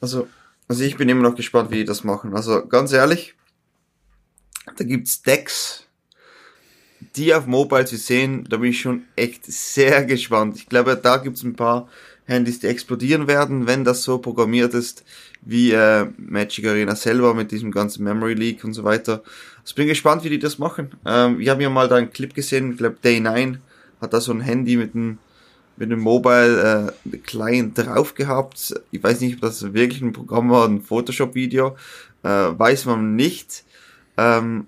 Also, also ich bin immer noch gespannt, wie die das machen. Also ganz ehrlich, da gibt's Decks, die auf Mobile zu sehen, da bin ich schon echt sehr gespannt. Ich glaube, da gibt's ein paar Handys, die explodieren werden, wenn das so programmiert ist, wie äh, Magic Arena selber mit diesem ganzen Memory Leak und so weiter. Also bin gespannt, wie die das machen. Ähm, ich habe ja mal da einen Clip gesehen, ich glaube Day 9 hat da so ein Handy mit einem mit einem Mobile äh, Client drauf gehabt. Ich weiß nicht, ob das wirklich ein Programm war, ein Photoshop-Video. Äh, weiß man nicht. Ähm,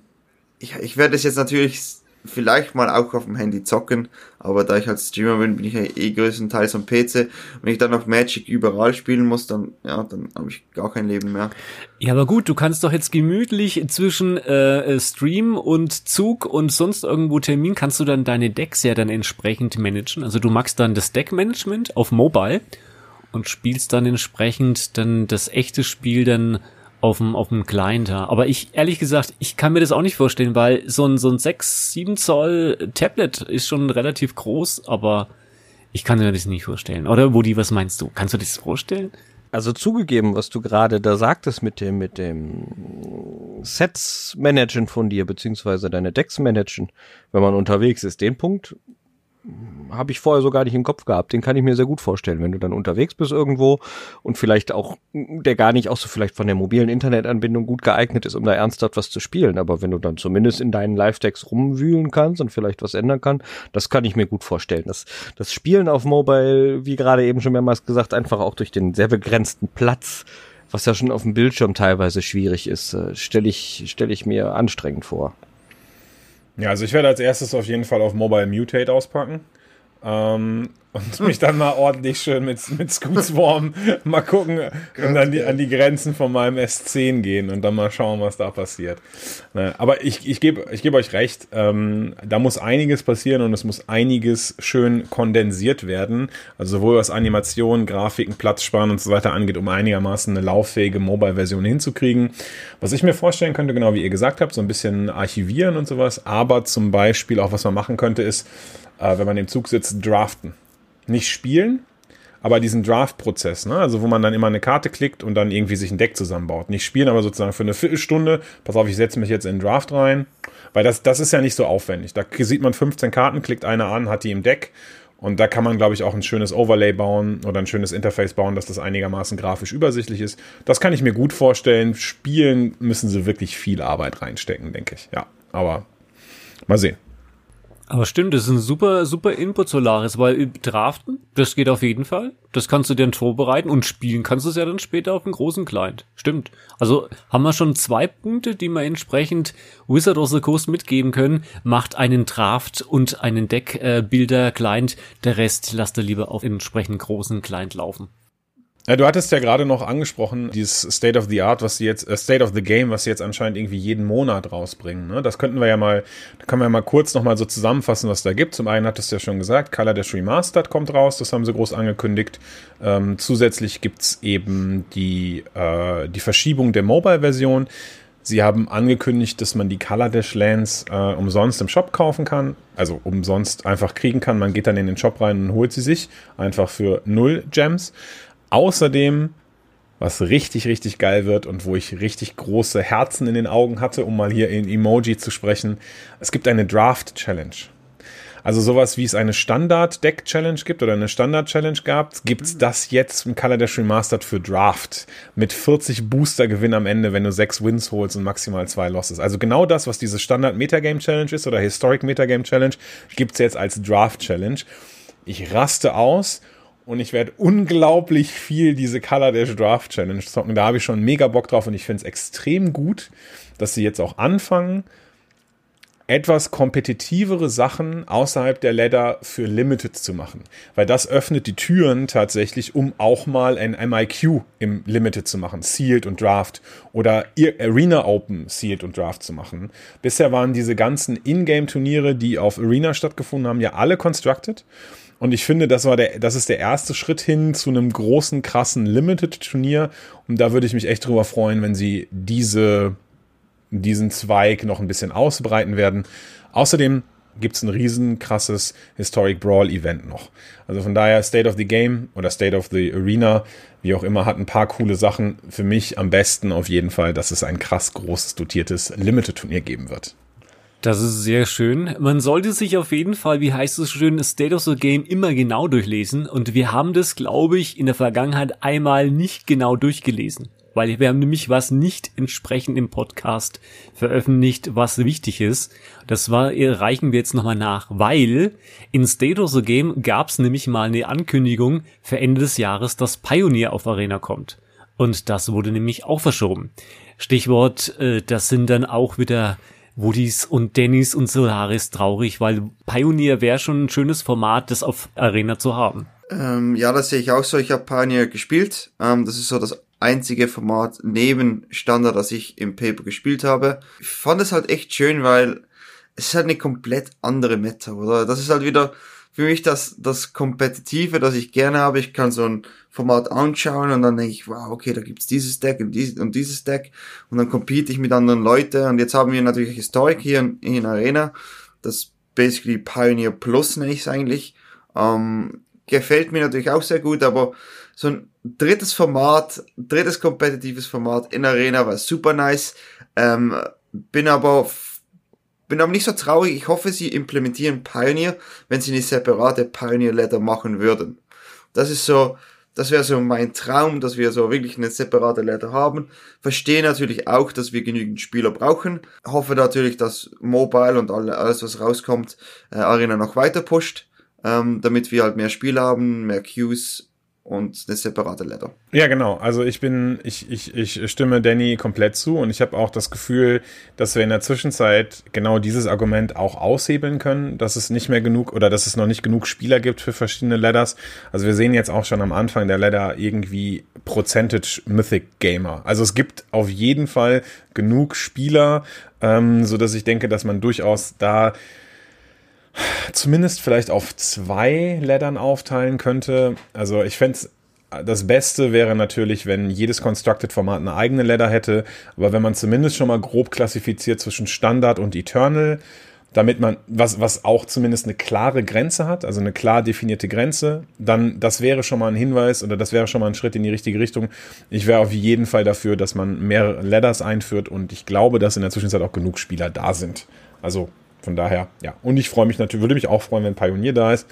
ich, ich werde es jetzt natürlich vielleicht mal auch auf dem Handy zocken, aber da ich als Streamer bin, bin ich ja eh größtenteils am PC. Wenn ich dann noch Magic überall spielen muss, dann ja, dann habe ich gar kein Leben mehr. Ja, aber gut, du kannst doch jetzt gemütlich zwischen äh, äh, Stream und Zug und sonst irgendwo Termin kannst du dann deine Decks ja dann entsprechend managen. Also du machst dann das Deckmanagement auf Mobile und spielst dann entsprechend dann das echte Spiel dann auf dem, auf dem Client. Aber ich, ehrlich gesagt, ich kann mir das auch nicht vorstellen, weil so ein, so ein 6, 7 Zoll Tablet ist schon relativ groß, aber ich kann mir das nicht vorstellen. Oder Woody, was meinst du? Kannst du dir das vorstellen? Also zugegeben, was du gerade da sagtest mit dem, mit dem Sets managen von dir, beziehungsweise deine Decks managen, wenn man unterwegs ist, den Punkt habe ich vorher so gar nicht im Kopf gehabt. Den kann ich mir sehr gut vorstellen, wenn du dann unterwegs bist irgendwo und vielleicht auch, der gar nicht auch so vielleicht von der mobilen Internetanbindung gut geeignet ist, um da ernsthaft was zu spielen. Aber wenn du dann zumindest in deinen Live-Decks rumwühlen kannst und vielleicht was ändern kann, das kann ich mir gut vorstellen. Das, das Spielen auf Mobile, wie gerade eben schon mehrmals gesagt, einfach auch durch den sehr begrenzten Platz, was ja schon auf dem Bildschirm teilweise schwierig ist, äh, stelle ich, stelle ich mir anstrengend vor. Ja, also ich werde als erstes auf jeden Fall auf Mobile Mutate auspacken. Ähm, und mich dann mal ordentlich schön mit, mit Scoot Swarm mal gucken und an die, an die Grenzen von meinem S10 gehen und dann mal schauen, was da passiert. Ne, Aber ich, ich gebe ich geb euch recht, ähm, da muss einiges passieren und es muss einiges schön kondensiert werden. Also sowohl was Animationen, Grafiken, Platzsparen und so weiter angeht, um einigermaßen eine lauffähige Mobile-Version hinzukriegen. Was ich mir vorstellen könnte, genau wie ihr gesagt habt, so ein bisschen archivieren und sowas, aber zum Beispiel auch was man machen könnte, ist, äh, wenn man im Zug sitzt, draften. Nicht spielen, aber diesen Draft-Prozess, ne? also wo man dann immer eine Karte klickt und dann irgendwie sich ein Deck zusammenbaut. Nicht spielen, aber sozusagen für eine Viertelstunde, pass auf, ich setze mich jetzt in den Draft rein, weil das, das ist ja nicht so aufwendig. Da sieht man 15 Karten, klickt eine an, hat die im Deck und da kann man, glaube ich, auch ein schönes Overlay bauen oder ein schönes Interface bauen, dass das einigermaßen grafisch übersichtlich ist. Das kann ich mir gut vorstellen. Spielen müssen sie wirklich viel Arbeit reinstecken, denke ich. Ja, aber mal sehen. Aber stimmt, das ist ein super, super Input Solaris, weil draften, das geht auf jeden Fall. Das kannst du dir dann vorbereiten und spielen kannst du es ja dann später auf dem großen Client. Stimmt. Also haben wir schon zwei Punkte, die wir entsprechend Wizard of the Coast mitgeben können. Macht einen Draft und einen Deck-Bilder-Client. Der Rest lasst ihr lieber auf entsprechend großen Client laufen. Ja, du hattest ja gerade noch angesprochen, dieses State of the Art, was sie jetzt, äh, State of the Game, was sie jetzt anscheinend irgendwie jeden Monat rausbringen. Ne? Das könnten wir ja mal, da können wir ja mal kurz nochmal so zusammenfassen, was da gibt. Zum einen hattest du ja schon gesagt, Color Dash Remastered kommt raus, das haben sie groß angekündigt. Ähm, zusätzlich gibt's eben die, äh, die Verschiebung der Mobile-Version. Sie haben angekündigt, dass man die Color Dash Lands äh, umsonst im Shop kaufen kann, also umsonst einfach kriegen kann. Man geht dann in den Shop rein und holt sie sich, einfach für null Gems. Außerdem, was richtig, richtig geil wird und wo ich richtig große Herzen in den Augen hatte, um mal hier in Emoji zu sprechen, es gibt eine Draft Challenge. Also sowas wie es eine Standard-Deck-Challenge gibt oder eine Standard-Challenge gab, gibt's das jetzt im Color Dash Remastered für Draft mit 40 Booster-Gewinn am Ende, wenn du sechs Wins holst und maximal zwei Losses. Also genau das, was diese Standard-Metagame-Challenge ist oder Historic-Metagame-Challenge, gibt's jetzt als Draft-Challenge. Ich raste aus und ich werde unglaublich viel diese Color Dash Draft Challenge zocken. Da habe ich schon mega Bock drauf und ich finde es extrem gut, dass sie jetzt auch anfangen, etwas kompetitivere Sachen außerhalb der Ladder für Limited zu machen. Weil das öffnet die Türen tatsächlich, um auch mal ein MIQ im Limited zu machen, Sealed und Draft oder Arena Open Sealed und Draft zu machen. Bisher waren diese ganzen Ingame-Turniere, die auf Arena stattgefunden haben, ja alle constructed. Und ich finde, das war der, das ist der erste Schritt hin zu einem großen, krassen Limited-Turnier. Und da würde ich mich echt drüber freuen, wenn sie diese, diesen Zweig noch ein bisschen ausbreiten werden. Außerdem gibt's ein riesen krasses Historic Brawl Event noch. Also von daher State of the Game oder State of the Arena, wie auch immer, hat ein paar coole Sachen. Für mich am besten auf jeden Fall, dass es ein krass großes dotiertes Limited Turnier geben wird. Das ist sehr schön. Man sollte sich auf jeden Fall, wie heißt es schön, State of the Game immer genau durchlesen. Und wir haben das, glaube ich, in der Vergangenheit einmal nicht genau durchgelesen. Weil wir haben nämlich was nicht entsprechend im Podcast veröffentlicht, was wichtig ist. Das war, reichen wir jetzt nochmal nach, weil in State of the Game gab es nämlich mal eine Ankündigung für Ende des Jahres, dass Pioneer auf Arena kommt. Und das wurde nämlich auch verschoben. Stichwort, äh, das sind dann auch wieder Woodies und Dennis und Solaris traurig, weil Pioneer wäre schon ein schönes Format, das auf Arena zu haben. Ähm, ja, das sehe ich auch so. Ich habe Pioneer gespielt. Ähm, das ist so das einzige Format neben Standard, das ich im Paper gespielt habe. Ich fand es halt echt schön, weil es ist halt eine komplett andere Meta, oder? Das ist halt wieder für mich das, das Kompetitive, das ich gerne habe. Ich kann so ein Format anschauen und dann denke ich, wow, okay, da gibt's dieses Deck und dieses, und dieses Deck und dann compete ich mit anderen Leuten und jetzt haben wir natürlich Historic hier in, in Arena, das basically Pioneer Plus nenne ich es eigentlich. Ähm, gefällt mir natürlich auch sehr gut, aber so ein drittes Format, drittes kompetitives Format in Arena war super nice. Ähm, bin aber bin aber nicht so traurig. Ich hoffe, sie implementieren Pioneer, wenn sie eine separate Pioneer Letter machen würden. Das ist so, das wäre so mein Traum, dass wir so wirklich eine separate Letter haben. Verstehe natürlich auch, dass wir genügend Spieler brauchen. Hoffe natürlich, dass Mobile und alles, was rauskommt, äh, Arena noch weiter pusht, ähm, damit wir halt mehr Spieler haben, mehr Queues und eine separate Letter. Ja, genau. Also ich bin, ich, ich, ich stimme Danny komplett zu und ich habe auch das Gefühl, dass wir in der Zwischenzeit genau dieses Argument auch aushebeln können, dass es nicht mehr genug oder dass es noch nicht genug Spieler gibt für verschiedene Letters. Also wir sehen jetzt auch schon am Anfang der Letter irgendwie Percentage Mythic Gamer. Also es gibt auf jeden Fall genug Spieler, ähm, so ich denke, dass man durchaus da zumindest vielleicht auf zwei Leddern aufteilen könnte. Also ich fände das Beste wäre natürlich, wenn jedes Constructed-Format eine eigene Ladder hätte, aber wenn man zumindest schon mal grob klassifiziert zwischen Standard und Eternal, damit man, was, was auch zumindest eine klare Grenze hat, also eine klar definierte Grenze, dann das wäre schon mal ein Hinweis oder das wäre schon mal ein Schritt in die richtige Richtung. Ich wäre auf jeden Fall dafür, dass man mehr Ladders einführt und ich glaube, dass in der Zwischenzeit auch genug Spieler da sind. Also von daher, ja. Und ich freue mich natürlich, würde mich auch freuen, wenn Pionier da ist.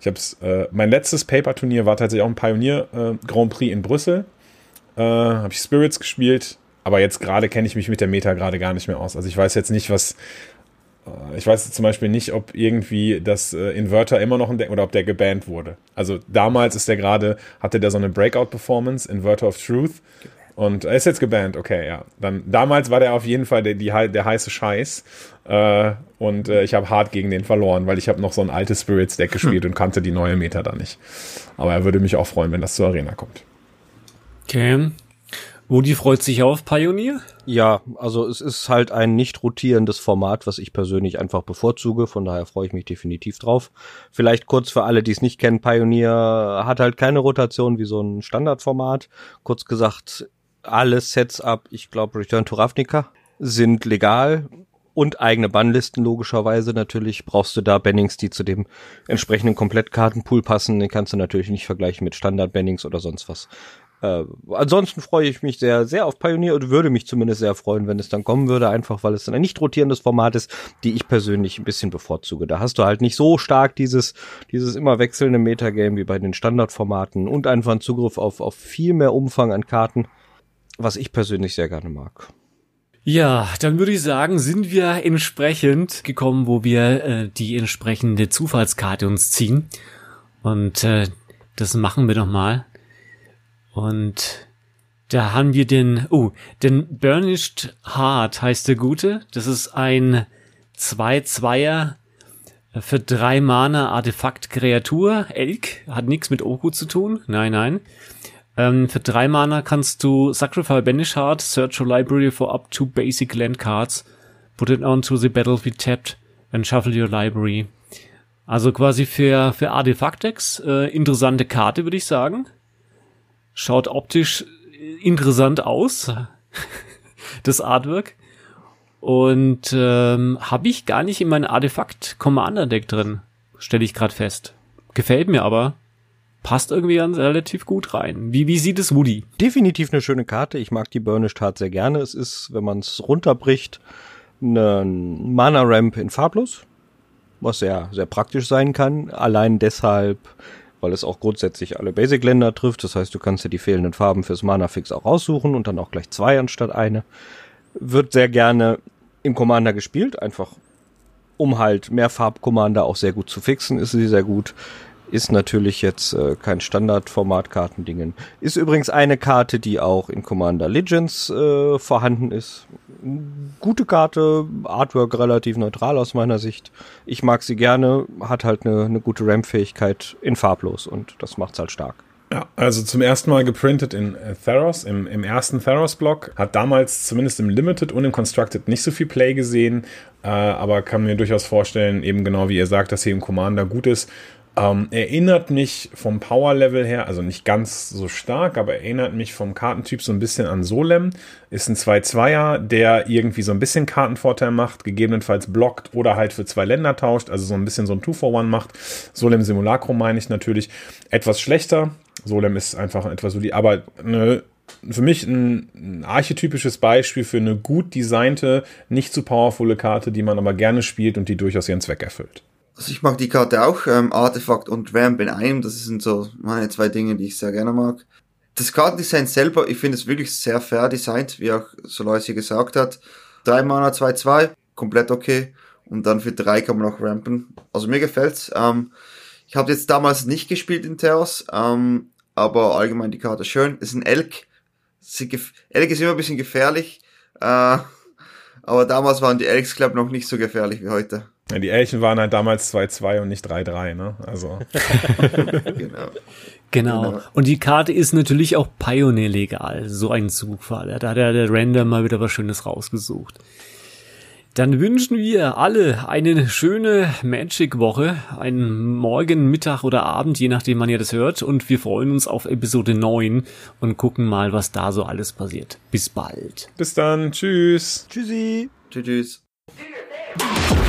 Ich habe äh, mein letztes Paper-Turnier war tatsächlich auch ein Pionier äh, Grand Prix in Brüssel. Äh, habe ich Spirits gespielt, aber jetzt gerade kenne ich mich mit der Meta gerade gar nicht mehr aus. Also ich weiß jetzt nicht, was Äh, ich weiß zum Beispiel nicht, ob irgendwie das äh, Inverter immer noch ein oder ob der gebannt wurde. Also damals ist der gerade, hatte der so eine Breakout-Performance, Inverter of Truth. Und er ist jetzt gebannt, okay, ja. Dann damals war der auf jeden Fall der, die, der heiße Scheiß. Äh, und äh, ich habe hart gegen den verloren, weil ich habe noch so ein altes Spirits Deck gespielt hm. und kannte die neue Meta da nicht. Aber er würde mich auch freuen, wenn das zur Arena kommt. Okay. Woody freut sich auf Pioneer? Ja, also es ist halt ein nicht rotierendes Format, was ich persönlich einfach bevorzuge. Von daher freue ich mich definitiv drauf. Vielleicht kurz für alle, die es nicht kennen, Pioneer hat halt keine Rotation wie so ein Standardformat. Kurz gesagt, alle Sets ab, ich glaube Return to Ravnica, sind legal und eigene Bannlisten logischerweise. Natürlich brauchst du da Bannings, die zu dem entsprechenden Komplettkartenpool passen. Den kannst du natürlich nicht vergleichen mit Standard-Bannings oder sonst was. Äh, ansonsten freue ich mich sehr, sehr auf Pioneer und würde mich zumindest sehr freuen, wenn es dann kommen würde, einfach weil es ein nicht rotierendes Format ist, die ich persönlich ein bisschen bevorzuge. Da hast du halt nicht so stark dieses, dieses immer wechselnde Metagame wie bei den Standardformaten und einfach einen Zugriff auf, auf viel mehr Umfang an Karten, was ich persönlich sehr gerne mag. Ja, dann würde ich sagen, sind wir entsprechend gekommen, wo wir äh, die entsprechende Zufallskarte uns ziehen. Und äh, das machen wir doch mal. Und da haben wir den, oh, den Burnished Heart heißt der Gute. Das ist ein 2-2er für drei Mana Artefakt Kreatur. Elk hat nichts mit Oku zu tun. Nein, nein. Ähm, für drei Mana kannst du Sacrifice Banish Heart, search your library for up to basic land cards, put it onto the battlefield tapped and shuffle your library. Also quasi für, für Artefakt-Decks äh, interessante Karte, würde ich sagen. Schaut optisch interessant aus, das Artwork. Und ähm, habe ich gar nicht in mein Artefakt Commander Deck drin, stelle ich gerade fest. Gefällt mir aber. Passt irgendwie ganz relativ gut rein. Wie, wie sieht es Woody? Definitiv eine schöne Karte. Ich mag die Burnished Heart sehr gerne. Es ist, wenn man es runterbricht, ein Mana Ramp in farblos, was sehr, sehr praktisch sein kann. Allein deshalb weil es auch grundsätzlich alle Basic-Länder trifft. Das heißt, du kannst dir die fehlenden Farben fürs Mana-Fix auch raussuchen und dann auch gleich zwei anstatt eine. Wird sehr gerne im Commander gespielt, einfach um halt mehr Farb-Commander auch sehr gut zu fixen, ist sie sehr gut. Ist natürlich jetzt äh, kein Standard-Format-Kartendingen. Ist übrigens eine Karte, die auch in Commander Legends äh, vorhanden ist. Gute Karte, Artwork relativ neutral aus meiner Sicht. Ich mag sie gerne, hat halt eine, eine gute Ramp-Fähigkeit in farblos und das macht's halt stark. Ja, also zum ersten Mal geprintet in äh, Theros, im, im ersten Theros-Block. Hat damals zumindest im Limited und im Constructed nicht so viel Play gesehen, äh, aber kann mir durchaus vorstellen, eben genau wie ihr sagt, dass hier im Commander gut ist. Ähm, erinnert mich vom Power-Level her, also nicht ganz so stark, aber erinnert mich vom Kartentyp so ein bisschen an Solem. Ist ein 2-2er, der irgendwie so ein bisschen Kartenvorteil macht, gegebenenfalls blockt oder halt für zwei Länder tauscht, also so ein bisschen so ein 2-for-1 macht. Solem Simulacrum meine ich natürlich. Etwas schlechter. Solem ist einfach etwas so die, aber eine für mich ein, ein, archetypisches Beispiel für eine gut designte, nicht zu powervolle Karte, die man aber gerne spielt und die durchaus ihren Zweck erfüllt. Also ich mag die Karte auch, ähm, Artefakt und Ramp in einem, das sind so meine zwei Dinge, die ich sehr gerne mag. Das Kartendesign selber, ich finde es wirklich sehr fair designt, wie auch Solois hier gesagt hat. Drei Mana, 2-2, komplett okay. Und dann für drei kann man noch rampen. Also mir gefällt's. Ähm, ich habe jetzt damals nicht gespielt in Theos, ähm, aber allgemein die Karte schön. ist ein Elk. Elk ist immer ein bisschen gefährlich. Äh, aber damals waren die Elks, glaube noch nicht so gefährlich wie heute. Ja, die Elchen waren halt damals 2-2 und nicht 3-3, ne? Also. genau. Genau. genau. Und die Karte ist natürlich auch Pioneer legal. So ein Zugfall. Da hat der, der Render mal wieder was Schönes rausgesucht. Dann wünschen wir alle eine schöne Magic-Woche, einen Morgen, Mittag oder Abend, je nachdem man ja das hört. Und wir freuen uns auf Episode 9 und gucken mal, was da so alles passiert. Bis bald. Bis dann. Tschüss. Tschüssi. Tschüss. tschüss.